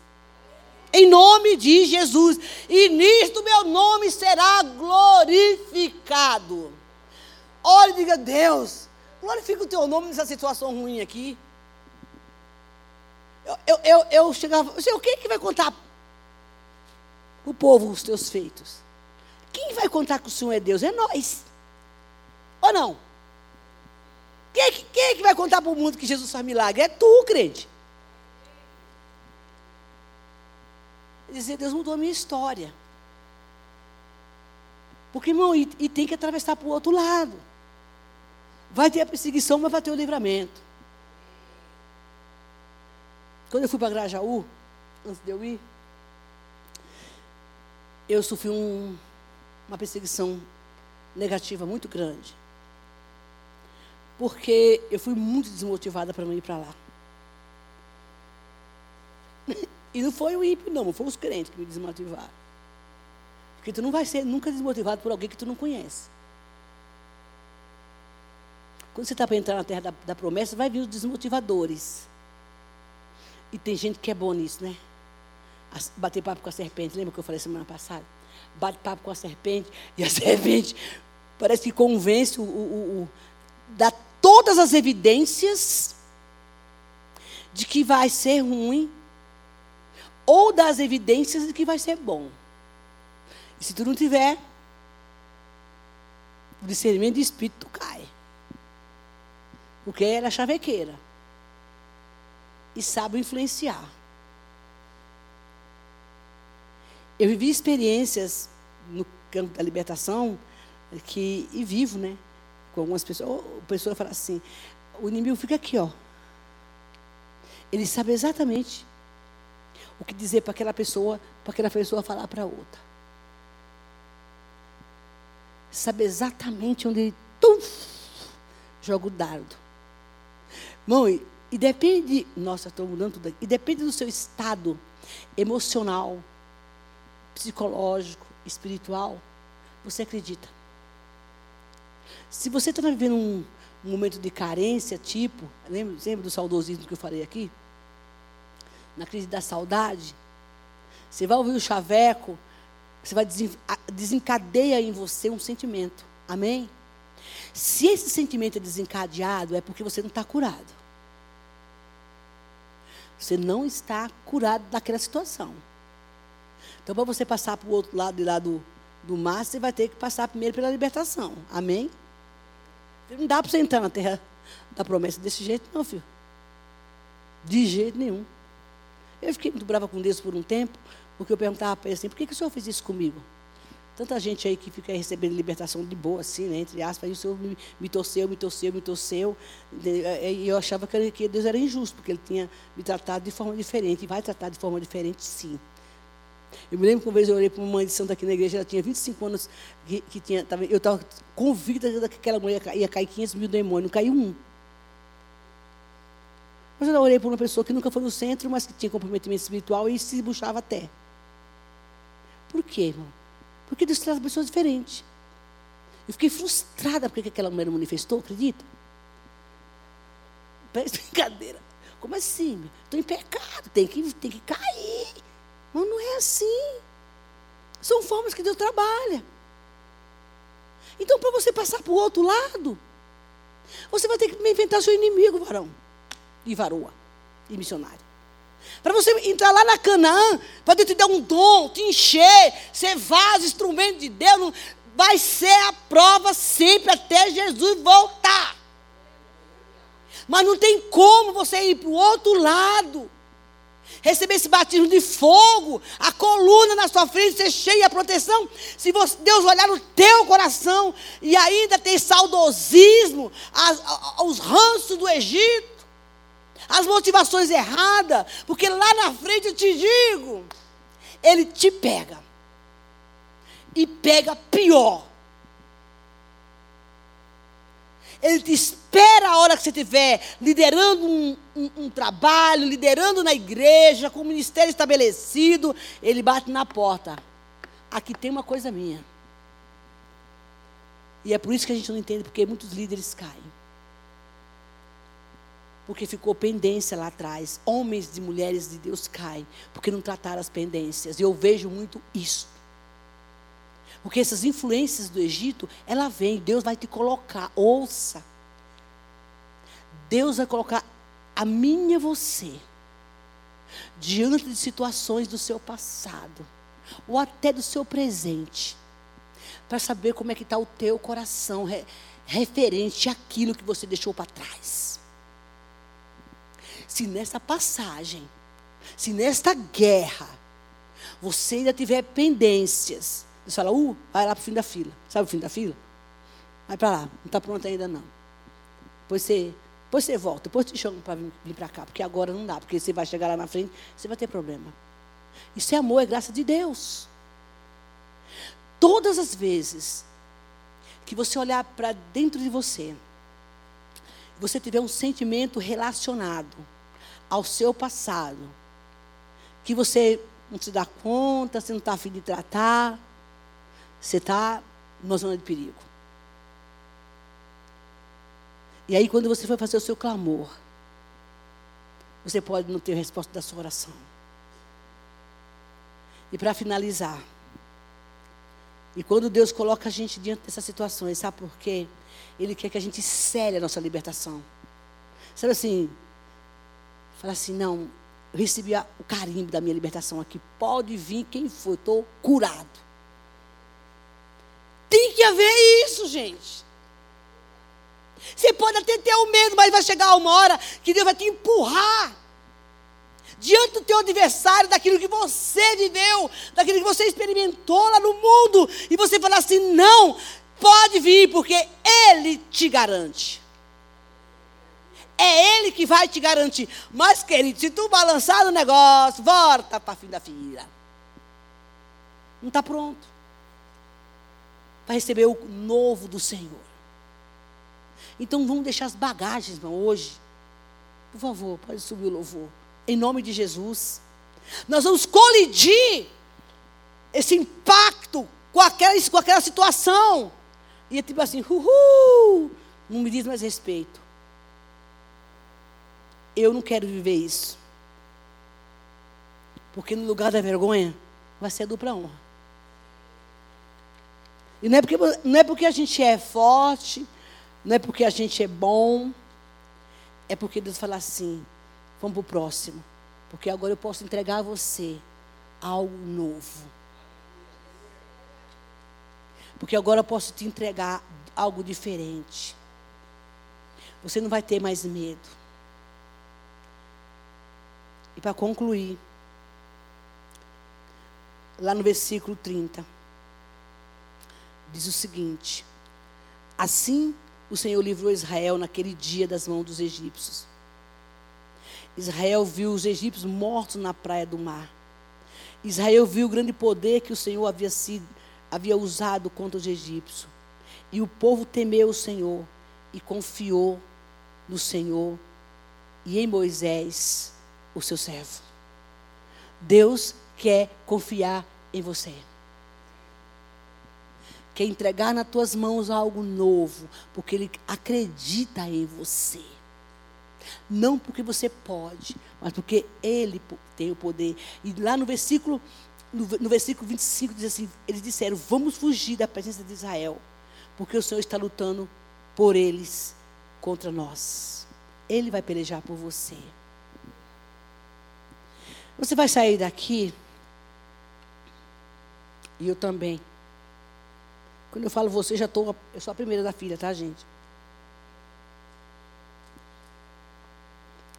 Em nome de Jesus. E nisto meu nome será glorificado. Olha e diga, Deus, glorifica o teu nome nessa situação ruim aqui. eu, eu chegava, o que, que vai contar o povo os teus feitos? Quem vai contar que o Senhor é Deus? É nós. Ou não? Quem, quem é que vai contar para o mundo que Jesus faz milagre? É tu, crente. Dizer, Deus mudou a minha história. Porque, irmão, e, e tem que atravessar para o outro lado. Vai ter a perseguição, mas vai ter o livramento. Quando eu fui para Grajaú, antes de eu ir, eu sofri um, uma perseguição negativa muito grande. Porque eu fui muito desmotivada para não ir para lá. E não foi o ímpio, não, foi os crentes que me desmotivaram. Porque tu não vai ser nunca desmotivado por alguém que tu não conhece. Quando você está para entrar na terra da, da promessa, vai vir os desmotivadores. E tem gente que é boa nisso, né? Bater papo com a serpente. Lembra que eu falei semana passada? Bate papo com a serpente. E a serpente parece que convence o, o, o dá todas as evidências de que vai ser ruim ou das evidências de que vai ser bom. E se tu não tiver discernimento de espírito, tu. Porque ela é chavequeira e sabe influenciar. Eu vivi experiências no campo da libertação que e vivo, né? Com algumas pessoas, a pessoa fala assim: o inimigo fica aqui, ó. Ele sabe exatamente o que dizer para aquela pessoa, para aquela pessoa falar para outra. Sabe exatamente onde ele tum, joga o dardo. Mãe, e depende, nossa, estou mudando tudo aqui. E depende do seu estado emocional, psicológico, espiritual. Você acredita? Se você está vivendo um, um, momento de carência, tipo, lembra, lembra do saudosismo que eu falei aqui? Na crise da saudade, você vai ouvir o chaveco, você vai desencadeia em você um sentimento. Amém? Se esse sentimento é desencadeado, é porque você não está curado. Você não está curado daquela situação. Então, para você passar para o outro lado, de lá do, do mar, você vai ter que passar primeiro pela libertação. Amém? Não dá para você entrar na terra da promessa desse jeito, não, filho. De jeito nenhum. Eu fiquei muito brava com Deus por um tempo, porque eu perguntava para ele assim: por que, que o senhor fez isso comigo? Tanta gente aí que fica recebendo libertação de boa, assim, né, entre aspas, e o Senhor me, me torceu, me torceu, me torceu. E eu achava que, que Deus era injusto, porque Ele tinha me tratado de forma diferente, e vai tratar de forma diferente, sim. Eu me lembro que uma vez eu olhei para uma mãe de santo aqui na igreja, ela tinha 25 anos, que, que tinha, tava, eu estava convicta que aquela mulher ia cair 500 mil demônios, não caiu um. Mas eu olhei para uma pessoa que nunca foi no centro, mas que tinha comprometimento espiritual e se buchava até. Por quê, irmão? Porque Deus traz pessoas diferentes. Eu fiquei frustrada porque aquela mulher não manifestou, acredita? Parece brincadeira. Como assim? Estou em pecado, tem que, tem que cair. Mas não é assim. São formas que Deus trabalha. Então, para você passar para o outro lado, você vai ter que inventar seu inimigo, varão. E varoa. E missionário. Para você entrar lá na Canaã, para Deus te dar um dom, te encher, ser vaso, instrumento de Deus, vai ser a prova sempre até Jesus voltar. Mas não tem como você ir para o outro lado, receber esse batismo de fogo, a coluna na sua frente ser cheia de proteção. Se você, Deus olhar no teu coração e ainda tem saudosismo, as, os ranços do Egito, as motivações erradas, porque lá na frente eu te digo, ele te pega. E pega pior. Ele te espera a hora que você estiver liderando um, um, um, trabalho, liderando na igreja, com o ministério estabelecido. Ele bate na porta. Aqui tem uma coisa minha. E é por isso que a gente não entende porque muitos líderes caem porque ficou pendência lá atrás. Homens e mulheres de Deus caem, porque não trataram as pendências. E eu vejo muito isso. Porque essas influências do Egito, ela vem, Deus vai te colocar, ouça. Deus vai colocar a minha você diante de situações do seu passado, ou até do seu presente, para saber como é que está o teu coração re, referente àquilo que você deixou para trás. Se nessa passagem, se nesta guerra, você ainda tiver pendências, você fala, uh, vai lá para o fim da fila. Sabe o fim da fila? Vai para lá, não está pronto ainda não. Depois você, depois você volta, depois te chama para vir, vir para cá, porque agora não dá, porque você vai chegar lá na frente, você vai ter problema. Isso é amor, é graça de Deus. Todas as vezes que você olhar para dentro de você, você tiver um sentimento relacionado ao seu passado, que você não se dá conta, você não está afim de tratar, você está numa zona de perigo. E aí, quando você for fazer o seu clamor, você pode não ter resposta da sua oração. E para finalizar, e quando Deus coloca a gente diante dessas situações, sabe por quê? Ele quer que a gente cele a nossa libertação. Sabe assim, fala assim, não, eu recebi o carimbo da minha libertação aqui. Pode vir quem for, estou curado. Tem que haver isso, gente. Você pode até ter o medo, mas vai chegar uma hora que Deus vai te empurrar diante do teu adversário, daquilo que você viveu, daquilo que você experimentou lá no mundo, e você falar assim: não, pode vir, porque Ele te garante. É Ele que vai te garantir. Mas, querido, se tu balançar no negócio, volta para fim da fila. Não está pronto. Vai receber o novo do Senhor. Então vamos deixar as bagagens, irmão, hoje. Por favor, pode subir o louvor. Em nome de Jesus. Nós vamos colidir esse impacto com aquela, com aquela situação. E é tipo assim, uhul, não me diz mais respeito. Eu não quero viver isso. Porque no lugar da vergonha, vai ser dupla honra. E não é, porque, não é porque a gente é forte, não é porque a gente é bom, é porque Deus fala assim: vamos para o próximo. Porque agora eu posso entregar a você algo novo. Porque agora eu posso te entregar algo diferente. Você não vai ter mais medo. E para concluir, lá no versículo 30, diz o seguinte: Assim o Senhor livrou Israel naquele dia das mãos dos egípcios. Israel viu os egípcios mortos na praia do mar. Israel viu o grande poder que o Senhor havia, sido, havia usado contra os egípcios. E o povo temeu o Senhor e confiou no Senhor e em Moisés, o seu servo. Deus quer confiar em você. Quer entregar nas tuas mãos algo novo, porque Ele acredita em você. Não porque você pode, mas porque Ele tem o poder. E lá no versículo, no, no versículo 25 diz assim: eles disseram: Vamos fugir da presença de Israel, porque o Senhor está lutando por eles contra nós. Ele vai pelejar por você. Você vai sair daqui, e eu também. Quando eu falo você, já estou. Eu sou a primeira da filha, tá, gente?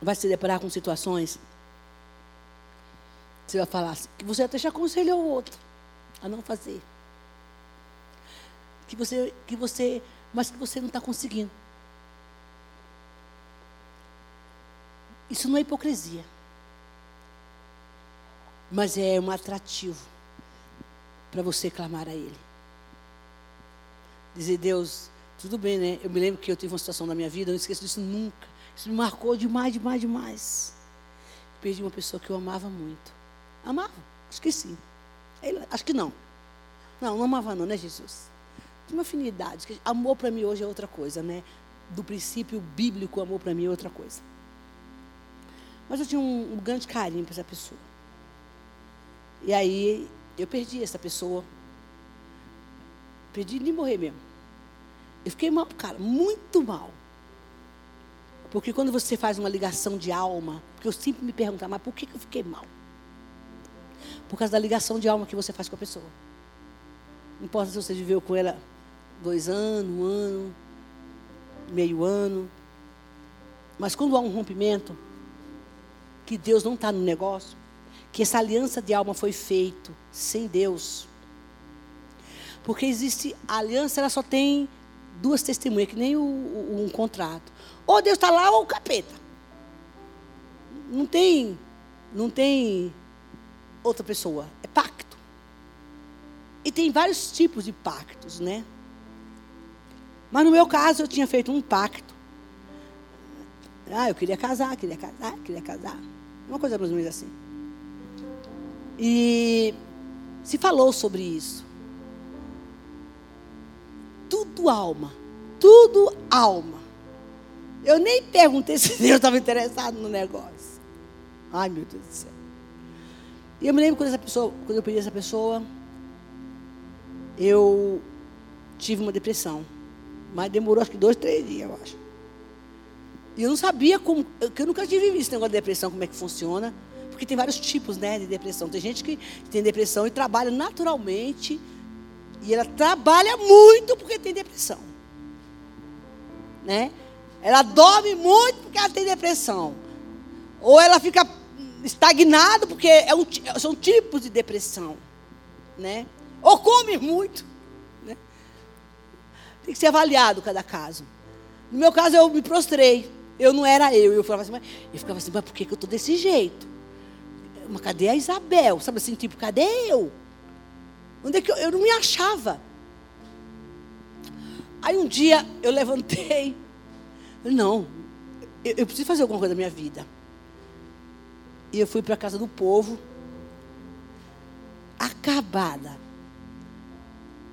Vai se deparar com situações. Você vai falar assim, que você até já aconselhou o outro a não fazer. Que você, que você, mas que você não está conseguindo. Isso não é hipocrisia. Mas é um atrativo para você clamar a Ele dizer, Deus, tudo bem, né? Eu me lembro que eu tive uma situação na minha vida, eu não esqueço disso nunca. Isso me marcou demais, demais, demais. Perdi uma pessoa que eu amava muito. Amava? Acho que sim. acho que não. Não, não amava não, né, Jesus? Tinha uma afinidade. Amor para mim hoje é outra coisa, né? Do princípio bíblico, amor para mim é outra coisa. Mas eu tinha um, um grande carinho para essa pessoa. E aí eu perdi essa pessoa Perdi de morrer mesmo. Eu fiquei mal, cara, muito mal. Porque quando você faz uma ligação de alma, porque eu sempre me pergunto, mas por que eu fiquei mal? Por causa da ligação de alma que você faz com a pessoa. Não importa se você viveu com ela dois anos, um ano, meio ano. Mas quando há um rompimento, que Deus não está no negócio, que essa aliança de alma foi feita sem Deus. Porque existe a aliança, ela só tem duas testemunhas, que nem o, o, um contrato. Ou Deus está lá ou o capeta. Não tem, não tem outra pessoa. É pacto. E tem vários tipos de pactos, né? Mas no meu caso eu tinha feito um pacto. Ah, eu queria casar, queria casar, queria casar. Uma coisa mais ou menos assim. E se falou sobre isso. Tudo alma. Tudo alma. Eu nem perguntei se Deus estava interessado no negócio. Ai, meu Deus do céu. E eu me lembro quando essa pessoa, quando eu pedi essa pessoa, eu tive uma depressão. Mas demorou acho que dois, três dias, eu acho. E eu não sabia como, que eu nunca tive visto esse negócio de depressão, como é que funciona. Porque tem vários tipos né, de depressão. Tem gente que tem depressão e trabalha naturalmente. E ela trabalha muito porque tem depressão. Né? Ela dorme muito porque ela tem depressão. Ou ela fica estagnada porque é um, são tipos de depressão. Né? Ou come muito. Tem que ser avaliado cada caso. No meu caso, eu me prostrei. Eu não era eu. Eu falava assim, mas, eu ficava assim, mas por que, que eu estou desse jeito? Mas cadê a Isabel? Sabe assim, tipo, cadê eu? Onde é que eu, eu não me achava? Aí um dia eu levantei. Não, eu, eu preciso fazer alguma coisa da minha vida. E eu fui para a casa do povo, acabada.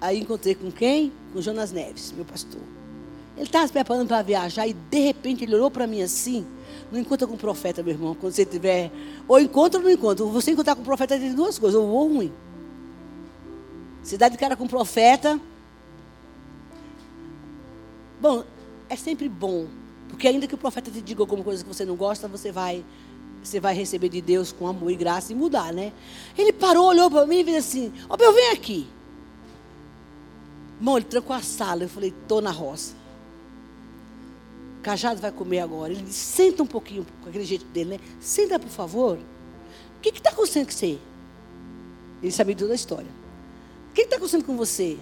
Aí encontrei com quem? Com Jonas Neves, meu pastor. Ele estava se preparando para viajar e de repente ele olhou para mim assim. Não encontra com o profeta, meu irmão. Quando você tiver. Ou encontra ou não encontra. Você encontrar com o profeta tem duas coisas, ou bom ou ruim. Se dá de cara com o profeta. Bom, é sempre bom. Porque ainda que o profeta te diga alguma coisa que você não gosta, você vai. Você vai receber de Deus com amor e graça e mudar, né? Ele parou, olhou para mim e disse assim: Ó, oh, eu venho aqui. Irmão, ele trancou a sala. Eu falei, estou na roça. Cajado vai comer agora. Ele disse, senta um pouquinho, com aquele jeito dele, né? Senta, por favor. O que está acontecendo com você? Ele sabia toda a história. O que está acontecendo com você?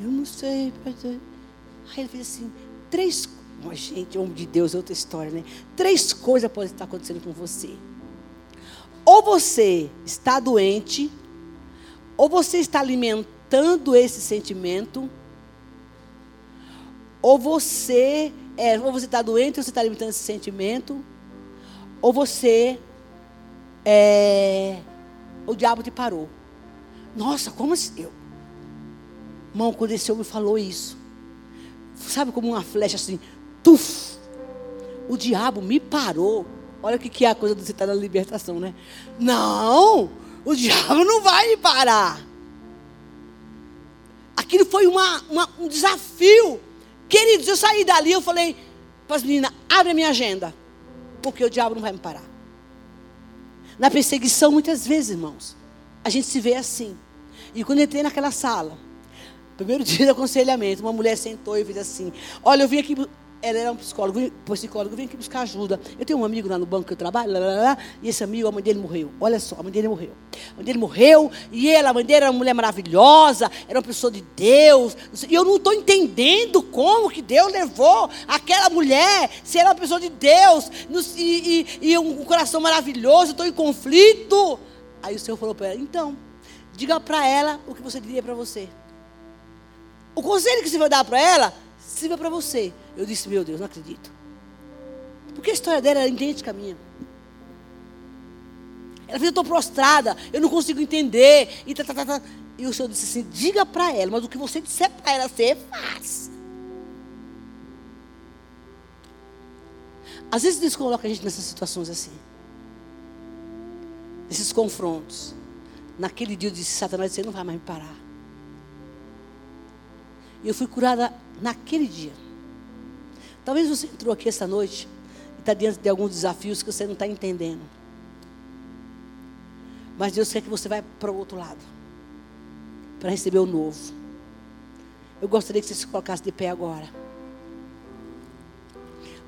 Eu não sei. Aí ele fez assim, três oh, gente, homem de Deus, é outra história, né? Três coisas podem estar acontecendo com você. Ou você está doente, ou você está alimentando esse sentimento, ou você é, ou você está doente, ou você está alimentando esse sentimento, ou você é, o diabo te parou. Nossa, como assim? Eu, irmão, quando esse homem falou isso, sabe como uma flecha assim, tuf, o diabo me parou. Olha o que, que é a coisa de você estar na libertação, né? Não, o diabo não vai me parar. Aquilo foi uma, uma, um desafio. Queridos, eu saí dali, eu falei para as meninas, abre a minha agenda. Porque o diabo não vai me parar. Na perseguição, muitas vezes, irmãos, a gente se vê assim. E quando eu entrei naquela sala, primeiro dia do aconselhamento, uma mulher sentou e fez assim: Olha, eu vim aqui ela era um psicólogo, psicólogo, vem aqui buscar ajuda. Eu tenho um amigo lá no banco que eu trabalho, lá, lá, lá, e esse amigo, a mãe dele morreu. Olha só, a mãe dele morreu. A mãe dele morreu, e ela, a mãe dele era uma mulher maravilhosa, era uma pessoa de Deus. E eu não estou entendendo como que Deus levou aquela mulher, se era uma pessoa de Deus, e, e, e um coração maravilhoso, estou em conflito. Aí o Senhor falou para ela, então, diga para ela o que você diria para você. O conselho que você vai dar para ela, sirva para você. Eu disse, meu Deus, não acredito. Porque a história dela era idêntica à minha. Ela fez, eu estou prostrada, eu não consigo entender. E, tá, tá, tá, tá. e o Senhor disse assim: diga para ela, mas o que você disser para ela, você faz. Às vezes Deus coloca a gente nessas situações assim. Nesses confrontos. Naquele dia eu disse, Satanás, você não vai mais me parar. E eu fui curada naquele dia. Talvez você entrou aqui essa noite e está diante de alguns desafios que você não está entendendo. Mas Deus quer que você vá para o outro lado para receber o novo. Eu gostaria que você se colocasse de pé agora.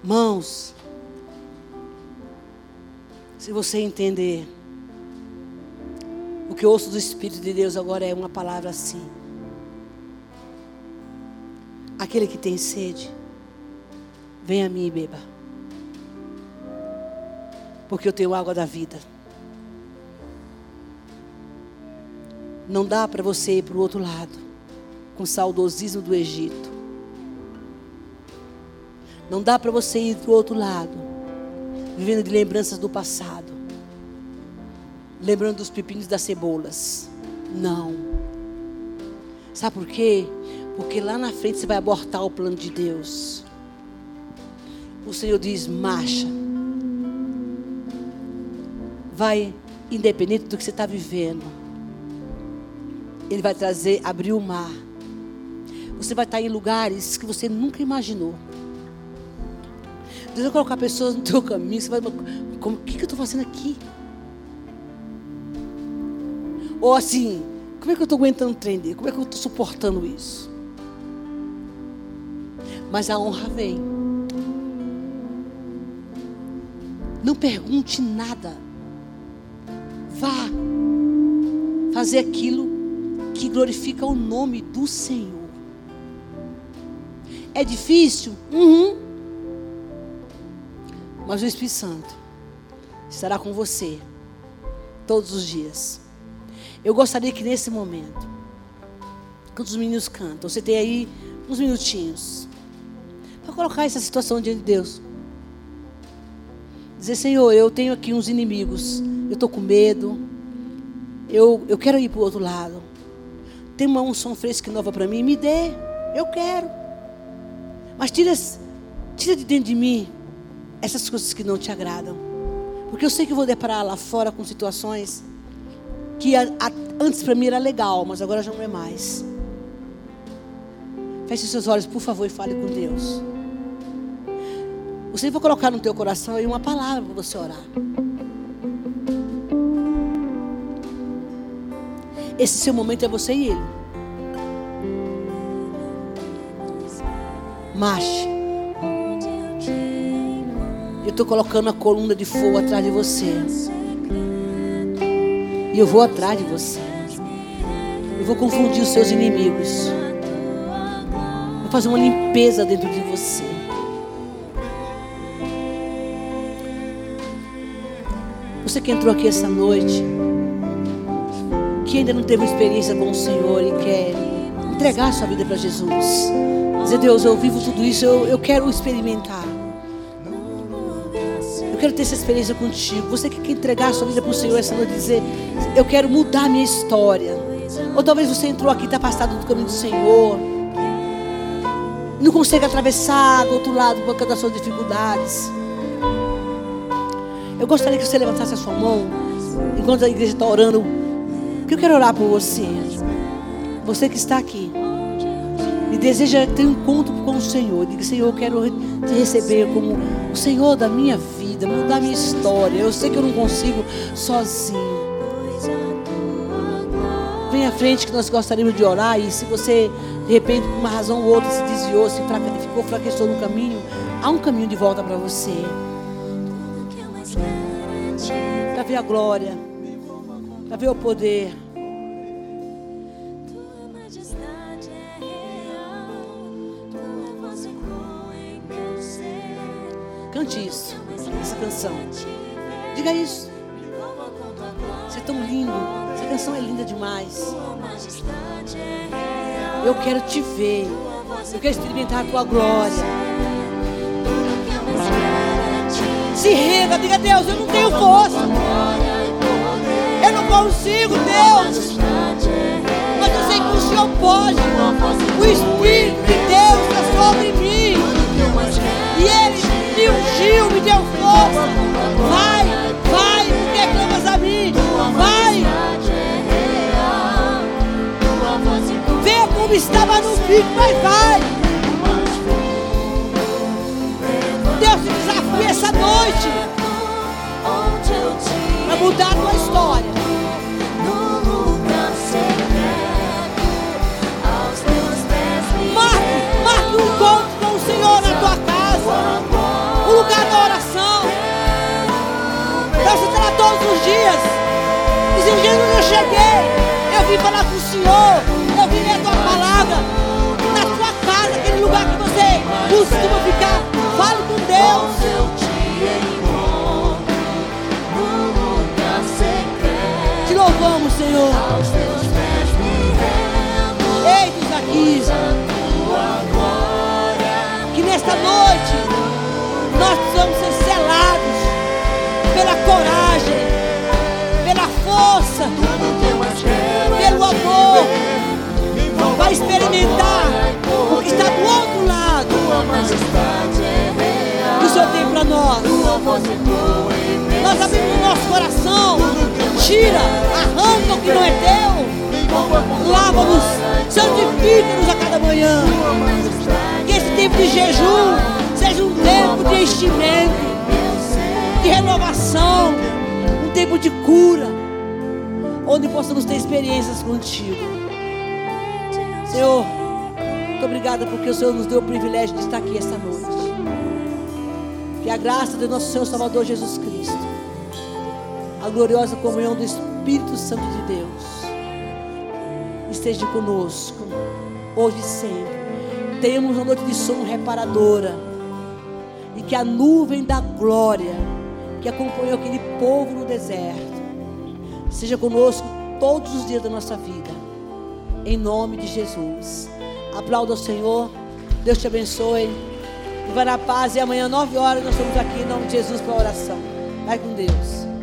Mãos, se você entender, o que eu ouço do Espírito de Deus agora é uma palavra assim. Aquele que tem sede, venha a mim e beba. Porque eu tenho água da vida. Não dá para você ir para o outro lado, com o saudosismo do Egito. Não dá para você ir para o outro lado, vivendo de lembranças do passado. Lembrando dos pepinos das cebolas. Não. Sabe por quê? Porque lá na frente você vai abortar o plano de Deus. O Senhor diz: marcha. Vai, independente do que você está vivendo. Ele vai trazer, abrir o mar. Você vai estar em lugares que você nunca imaginou. Deus vai colocar pessoas no teu caminho. Você vai, como, o que, que eu estou fazendo aqui? Ou assim, como é que eu estou aguentando trender? Como é que eu estou suportando isso? Mas a honra vem. Não pergunte nada. Vá fazer aquilo que glorifica o nome do Senhor. É difícil? Uhum. Mas o Espírito Santo estará com você todos os dias. Eu gostaria que nesse momento, quando os meninos cantam, você tem aí uns minutinhos para colocar essa situação diante de Deus. Dizer, Senhor, eu tenho aqui uns inimigos, eu estou com medo, eu, eu quero ir para o outro lado. Tem uma unção fresca e nova para mim? Me dê. Eu quero. Mas tira, tira de dentro de mim essas coisas que não te agradam. Porque eu sei que eu vou deparar lá fora com situações que a, a, antes para mim era legal, mas agora já não é mais. Feche seus olhos, por favor, e fale com Deus. Você vai colocar no teu coração uma palavra para você orar. Esse seu momento é você e ele. Marche. Eu estou colocando a coluna de fogo atrás de você. E eu vou atrás de você. Eu vou confundir os seus inimigos. Vou fazer uma limpeza dentro de você. Você que entrou aqui essa noite que ainda não teve experiência com o Senhor e quer entregar sua vida para Jesus. Dizer, Deus, eu vivo tudo isso, eu, eu quero experimentar. Eu quero ter essa experiência contigo. Você que quer entregar sua vida para o Senhor essa noite, dizer, eu quero mudar minha história. Ou talvez você entrou aqui e está afastado do caminho do Senhor. Não consegue atravessar do outro lado por causa das suas dificuldades. Eu gostaria que você levantasse a sua mão enquanto a igreja está orando porque eu quero orar por você. Você que está aqui. E deseja ter um encontro com o Senhor. Diga, Senhor, eu quero te receber como o Senhor da minha vida, mudar minha história. Eu sei que eu não consigo sozinho. Vem à frente que nós gostaríamos de orar. E se você, de repente, por uma razão ou outra, se desviou, se ficou fraquejou no caminho, há um caminho de volta para você. Para ver a glória para ver o poder. Cante isso, essa canção. Diga isso. Você é tão lindo. Essa canção é linda demais. Eu quero te ver. Eu quero experimentar a tua glória. Se renda, diga Deus, eu não tenho força consigo, Deus. Mas eu sei que o Senhor pode. O Espírito de Deus está sobre mim. E Ele me ungiu, me deu força. Vai, vai, porque clamas a mim. Vai. Vê como estava no pico, mas vai. aqui
essa noite para mudar a tua história.
Marque, marque um encontro com o Senhor na tua casa, o lugar da oração. Deus lá todos os dias dizendo: dia eu cheguei, eu vim falar com o Senhor, eu vim ler a tua palavra na tua casa, aquele lugar que você costuma ficar. Fale com Deus.
eu te
louvamos, Senhor.
aos teus pés me rendo.
Eis-nos aqui. Que nesta noite nós precisamos ser selados tira, arranca o que não é teu, lava-nos, santifica-nos a cada manhã. Que esse tempo de jejum seja um tempo de enchimento, de renovação, um tempo de cura, onde possamos ter experiências contigo. Senhor, muito obrigada porque o Senhor nos deu o privilégio de estar aqui esta noite. Que a graça do nosso Senhor Salvador Jesus Cristo, a gloriosa comunhão do Espírito Santo de Deus, esteja conosco, hoje e sempre. Tenhamos uma noite de sono reparadora. E que a nuvem da glória que acompanhou aquele povo no deserto seja conosco todos os dias da nossa vida. Em nome de Jesus. Aplauda o Senhor. Deus te abençoe. E vai na paz. E amanhã, nove horas, nós estamos aqui em nome de Jesus para a oração. Vai com Deus.